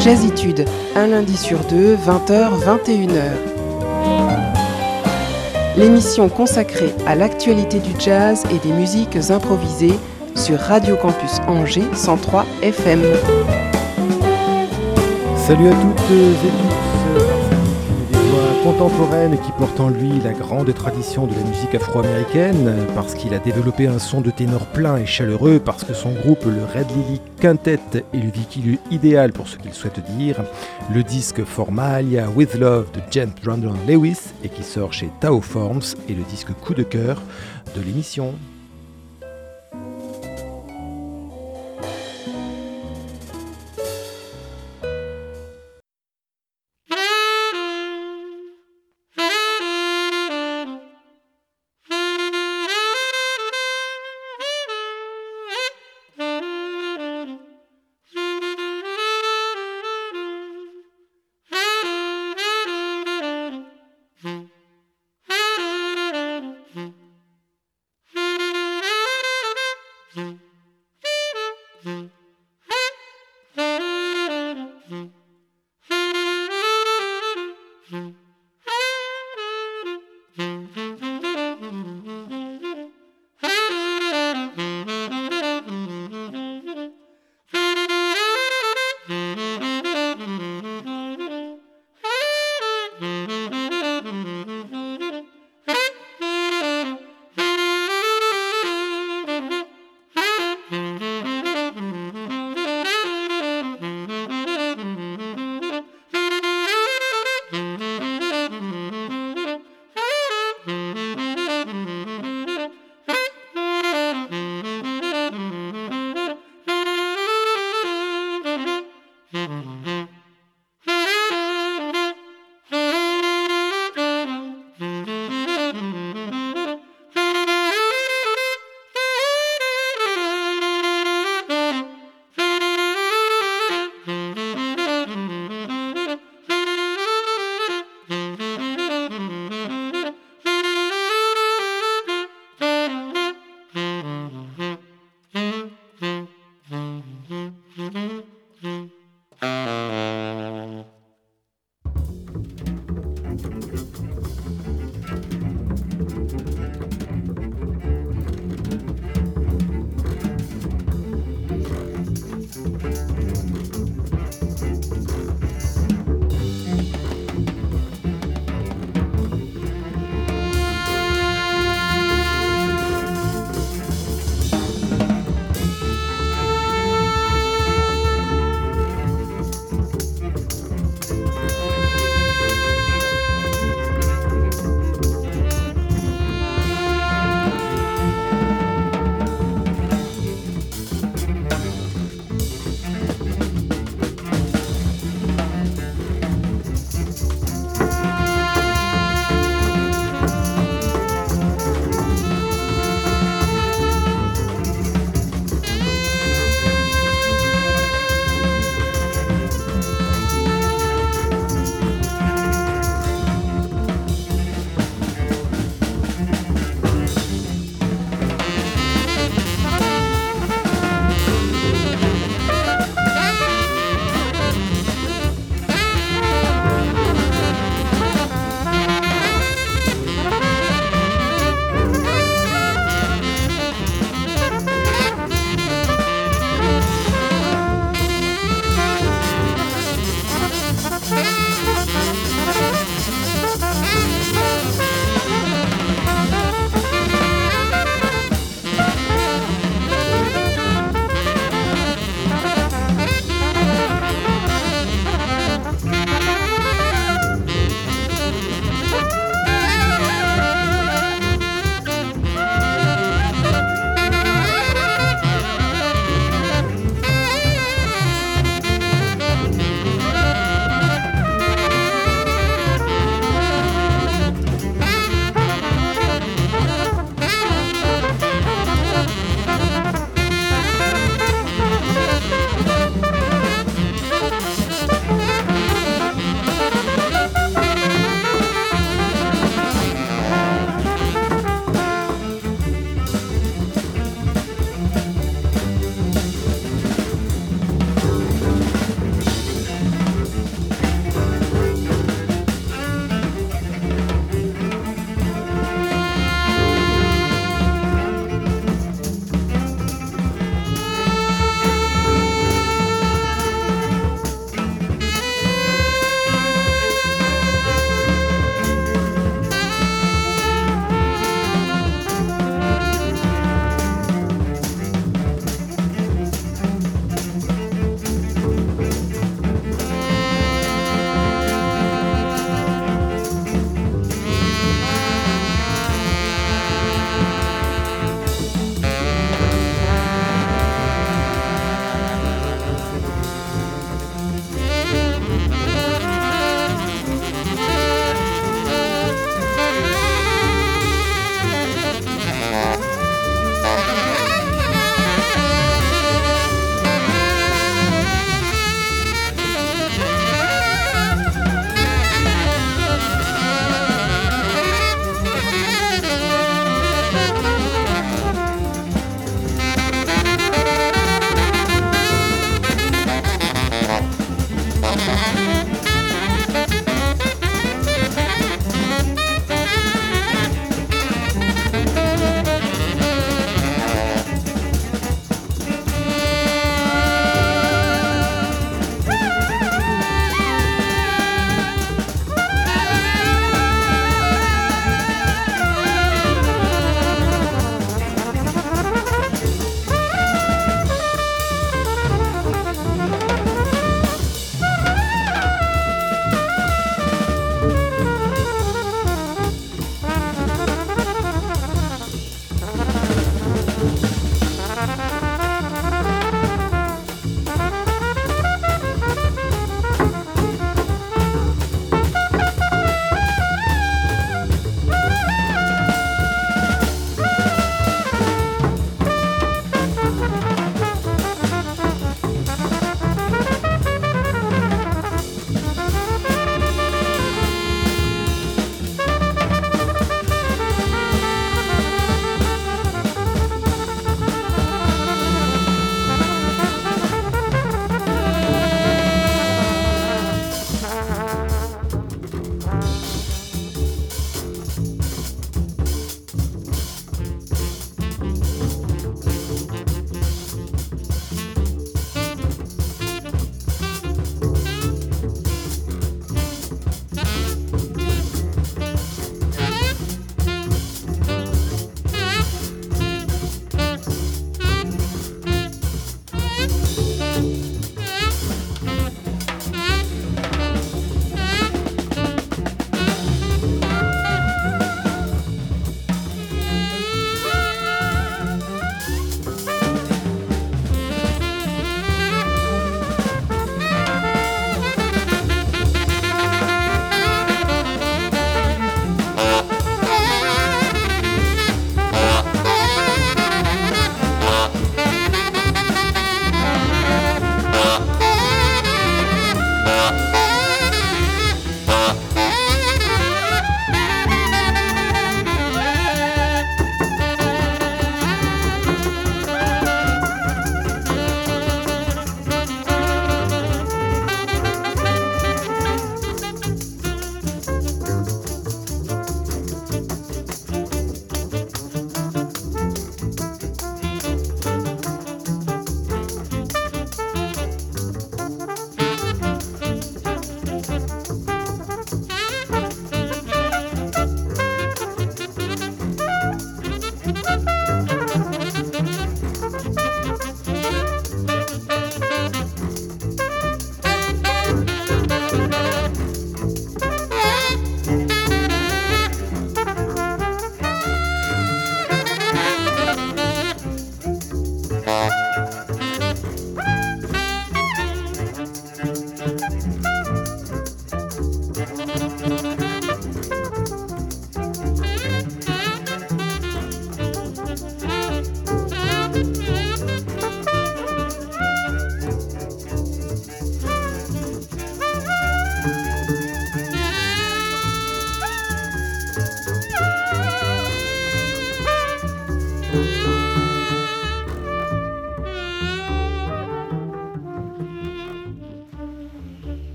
Jazzitude, un lundi sur deux, 20h, 21h. L'émission consacrée à l'actualité du jazz et des musiques improvisées sur Radio Campus Angers 103 FM. Salut à toutes et tous contemporaine qui porte en lui la grande tradition de la musique afro-américaine, parce qu'il a développé un son de ténor plein et chaleureux, parce que son groupe, le Red Lily Quintet, est le véhicule idéal pour ce qu'il souhaite dire, le disque Formalia With Love de James Brandon Lewis, et qui sort chez Tao Forms, est le disque coup de cœur de l'émission.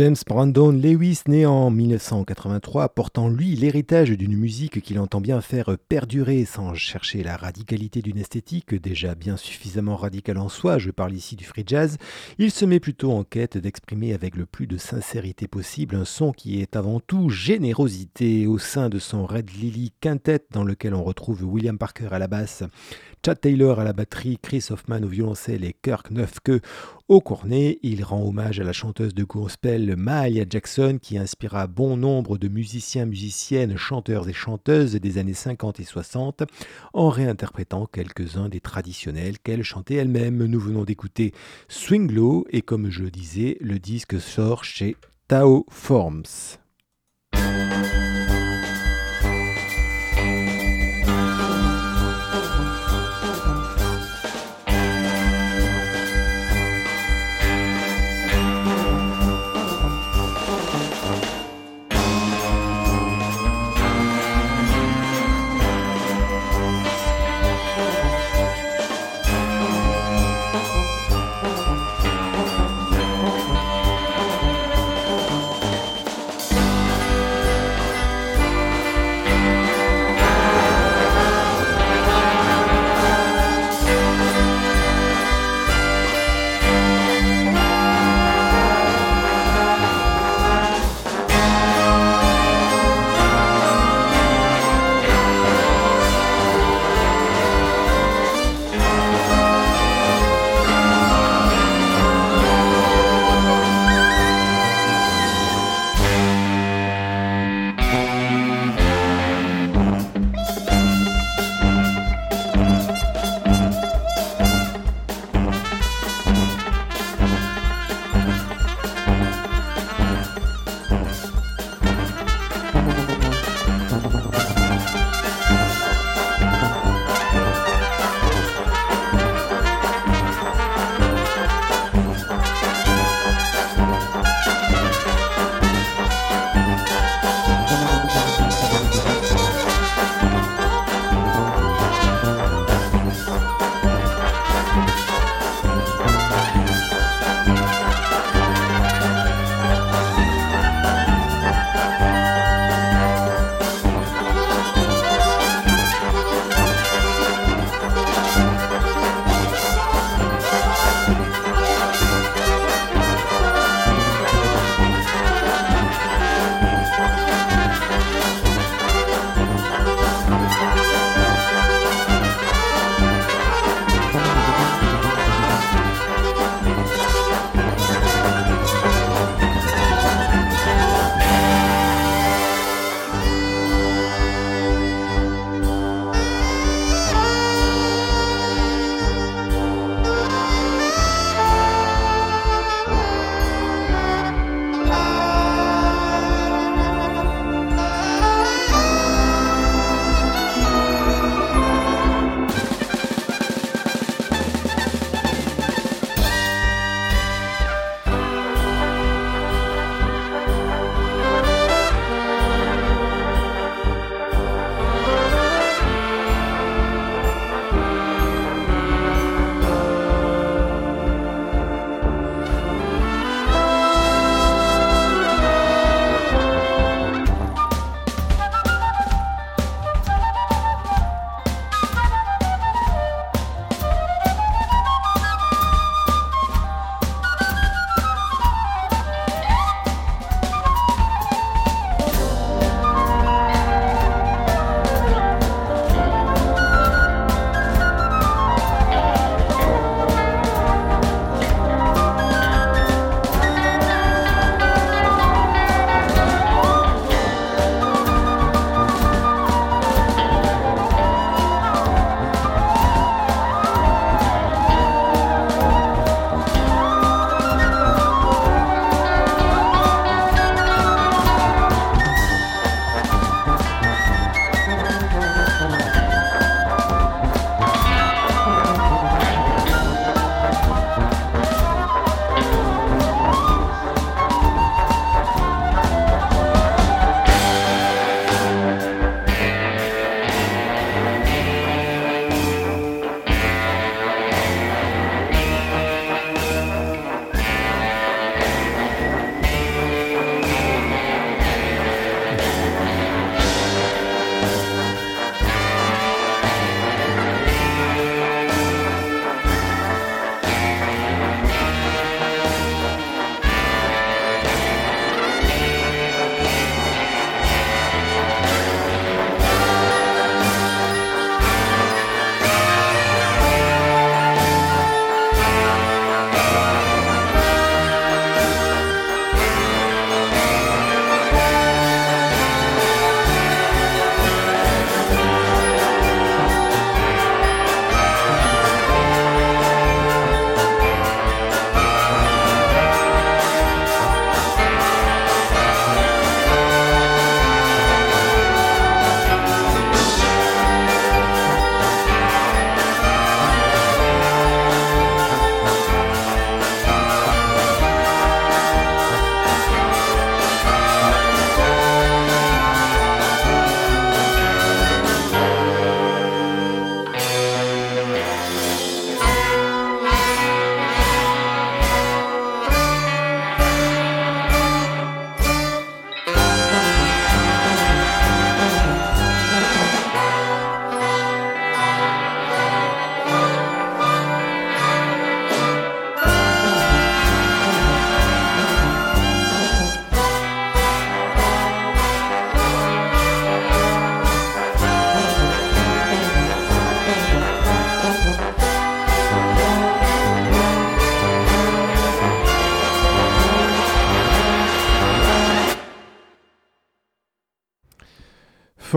James Brandon Lewis, né en 1983, portant lui l'héritage d'une musique qu'il entend bien faire perdurer sans chercher la radicalité d'une esthétique déjà bien suffisamment radicale en soi, je parle ici du free jazz, il se met plutôt en quête d'exprimer avec le plus de sincérité possible un son qui est avant tout générosité au sein de son Red Lily Quintet dans lequel on retrouve William Parker à la basse, Chad Taylor à la batterie, Chris Hoffman au violoncelle et Kirk Neufke au cornet. Il rend hommage à la chanteuse de gospel Maya Jackson qui inspira bon nombre de musiciens, musiciennes, chanteurs et chanteuses des années 50 et 60 en réinterprétant quelques-uns des traditionnels qu'elle chantait elle-même. Nous venons d'écouter Swing Low et comme je le disais, le disque sort chez Tao Forms.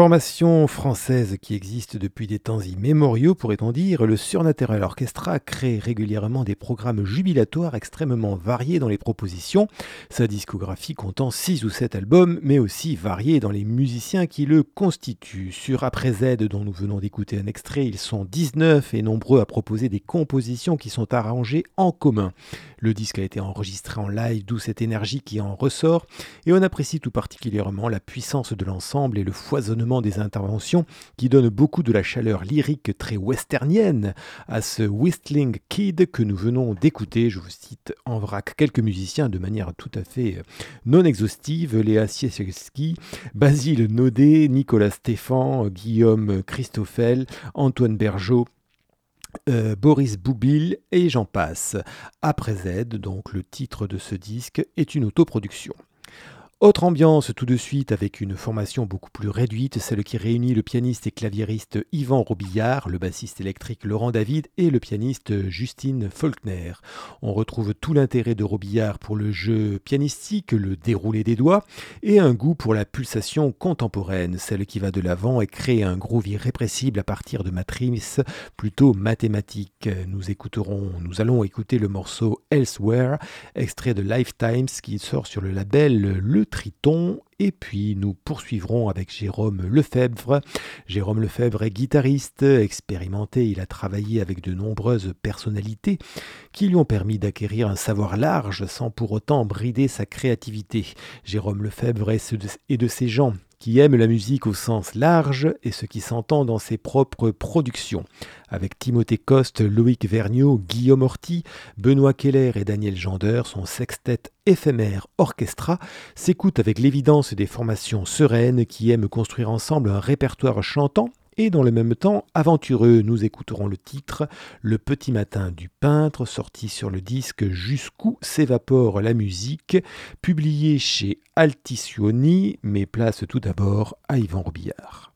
Formation française qui existe depuis des temps immémoriaux, pourrait-on dire, le Surnaturel Orchestra crée régulièrement des programmes jubilatoires extrêmement variés dans les propositions, sa discographie comptant 6 ou 7 albums, mais aussi variés dans les musiciens qui le constituent. Sur Après Z, dont nous venons d'écouter un extrait, ils sont 19 et nombreux à proposer des compositions qui sont arrangées en commun. Le disque a été enregistré en live, d'où cette énergie qui en ressort, et on apprécie tout particulièrement la puissance de l'ensemble et le foisonnement des interventions qui donnent beaucoup de la chaleur lyrique très westernienne à ce Whistling Kid que nous venons d'écouter. Je vous cite en vrac quelques musiciens de manière tout à fait euh, non exhaustive Léa Siekierski, Basile Naudet, Nicolas Stéphan, Guillaume Christoffel, Antoine Bergeau, euh, Boris Boubil et j'en passe. Après Z, donc le titre de ce disque, est une autoproduction. Autre ambiance tout de suite avec une formation beaucoup plus réduite, celle qui réunit le pianiste et claviériste Yvan Robillard, le bassiste électrique Laurent David et le pianiste Justine Faulkner. On retrouve tout l'intérêt de Robillard pour le jeu pianistique, le déroulé des doigts, et un goût pour la pulsation contemporaine, celle qui va de l'avant et crée un groove irrépressible à partir de matrices plutôt mathématiques. Nous écouterons, nous allons écouter le morceau Elsewhere, extrait de Lifetimes qui sort sur le label Le Triton. Et puis nous poursuivrons avec Jérôme Lefebvre. Jérôme Lefebvre est guitariste, expérimenté, il a travaillé avec de nombreuses personnalités qui lui ont permis d'acquérir un savoir large sans pour autant brider sa créativité. Jérôme Lefebvre est de ces gens qui aime la musique au sens large et ce qui s'entend dans ses propres productions. Avec Timothée Coste, Loïc Vergniaud, Guillaume Orty, Benoît Keller et Daniel Jander, son sextet éphémère orchestra s'écoute avec l'évidence des formations sereines qui aiment construire ensemble un répertoire chantant et dans le même temps, aventureux, nous écouterons le titre Le petit matin du peintre, sorti sur le disque Jusqu'où s'évapore la musique, publié chez Altisioni, mais place tout d'abord à Yvan Robillard.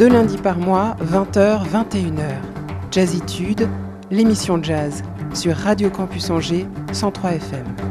Deux lundis par mois, 20h, 21h. Jazzitude, l'émission jazz sur Radio Campus Angers 103 FM.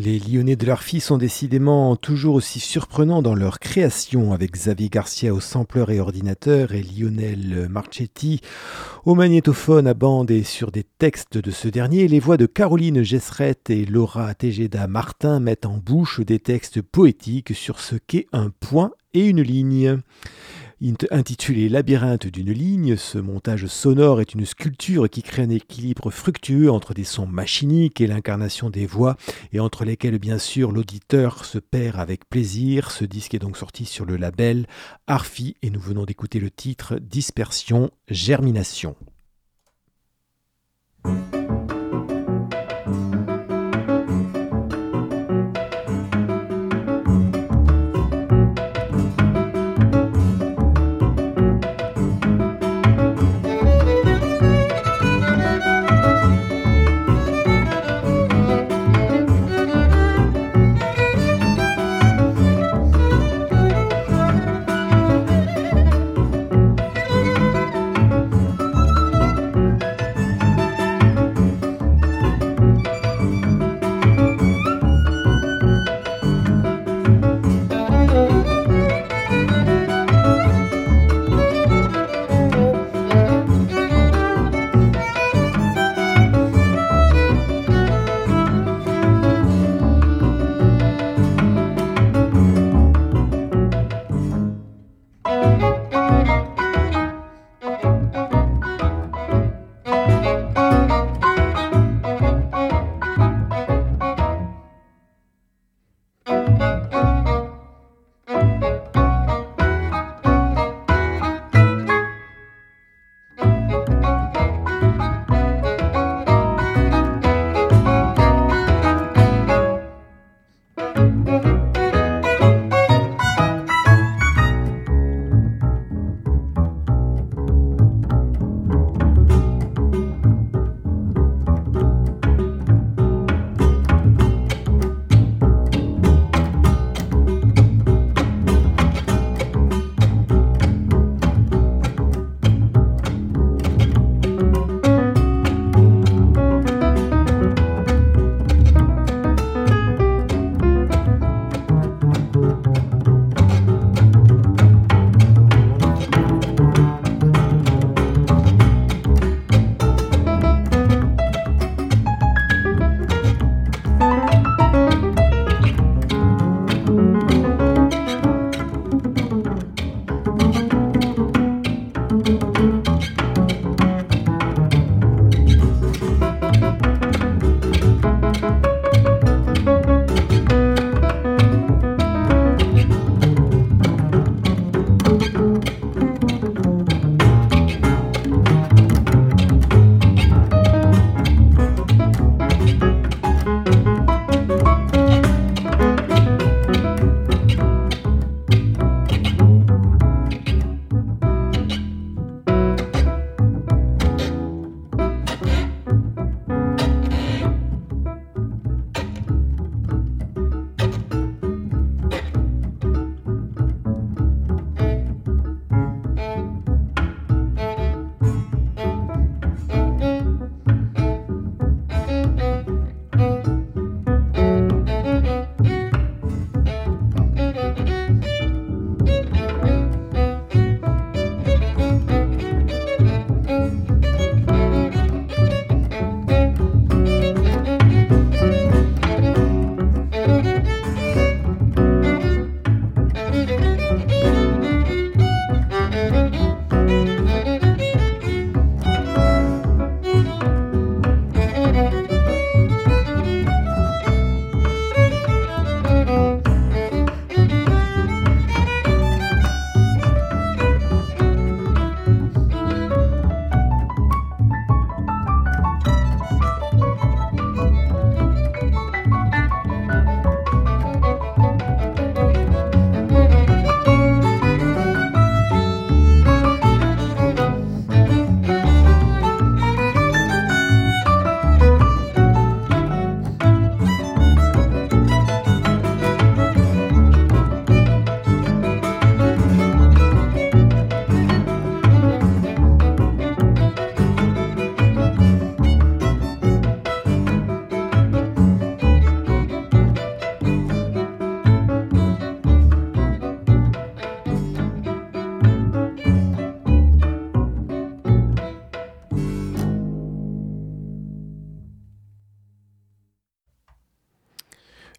Les Lyonnais de leur fille sont décidément toujours aussi surprenants dans leur création, avec Xavier Garcia au sampleur et ordinateur et Lionel Marchetti au magnétophone à bande et sur des textes de ce dernier. Les voix de Caroline Gesseret et Laura Tejeda Martin mettent en bouche des textes poétiques sur ce qu'est un point et une ligne. Intitulé Labyrinthe d'une ligne, ce montage sonore est une sculpture qui crée un équilibre fructueux entre des sons machiniques et l'incarnation des voix, et entre lesquels bien sûr l'auditeur se perd avec plaisir. Ce disque est donc sorti sur le label Arfi et nous venons d'écouter le titre Dispersion, Germination.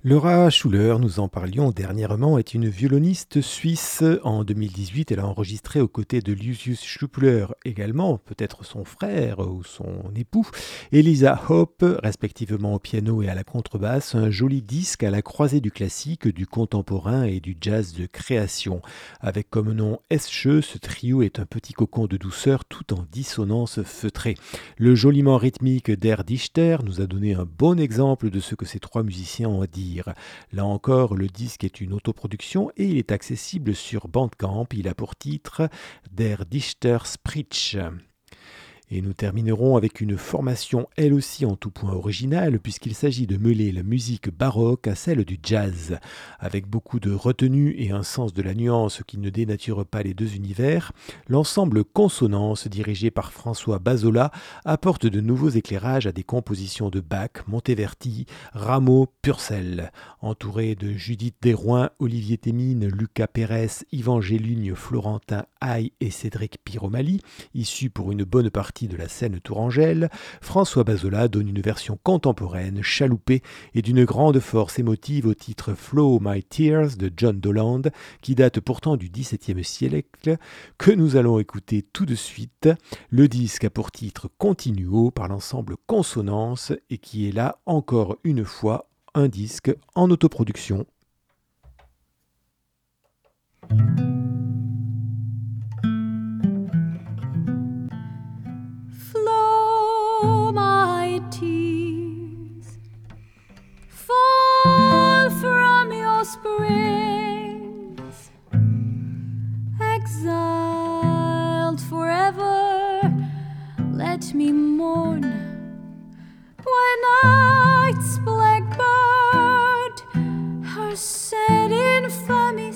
Laura Schuller, nous en parlions dernièrement, est une violoniste suisse. En 2018, elle a enregistré aux côtés de Lucius Schuppler également, peut-être son frère ou son époux, Elisa Hope, respectivement au piano et à la contrebasse, un joli disque à la croisée du classique, du contemporain et du jazz de création. Avec comme nom Esche, ce trio est un petit cocon de douceur tout en dissonance feutrée. Le joliment rythmique d'Air Dichter nous a donné un bon exemple de ce que ces trois musiciens ont Là encore, le disque est une autoproduction et il est accessible sur Bandcamp. Il a pour titre Der Dichter Spritsch. Et nous terminerons avec une formation elle aussi en tout point originale puisqu'il s'agit de mêler la musique baroque à celle du jazz. Avec beaucoup de retenue et un sens de la nuance qui ne dénature pas les deux univers, l'ensemble Consonance dirigé par François Bazola apporte de nouveaux éclairages à des compositions de Bach, Monteverti, Rameau, Purcell. Entouré de Judith Desroins, Olivier Témine, Lucas Pérez, Yvan Gélugne, Florentin Haye et Cédric Piromali, issus pour une bonne partie de la scène tourangelle, François Bazola donne une version contemporaine, chaloupée et d'une grande force émotive au titre Flow My Tears de John Doland, qui date pourtant du XVIIe siècle, que nous allons écouter tout de suite. Le disque a pour titre Continuo par l'ensemble Consonance et qui est là encore une fois un disque en autoproduction. Springs, exiled forever. Let me mourn when night's blackbird her sad infamy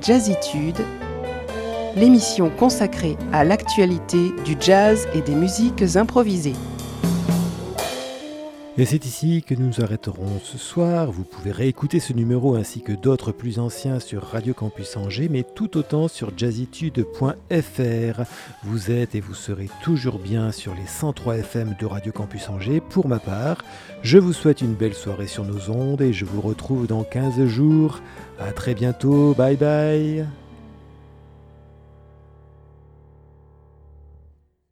Jazzitude, l'émission consacrée à l'actualité du jazz et des musiques improvisées. Et c'est ici que nous nous arrêterons ce soir. Vous pouvez réécouter ce numéro ainsi que d'autres plus anciens sur Radio Campus Angers, mais tout autant sur jazzitude.fr. Vous êtes et vous serez toujours bien sur les 103 FM de Radio Campus Angers. Pour ma part, je vous souhaite une belle soirée sur nos ondes et je vous retrouve dans 15 jours. A très bientôt. Bye bye.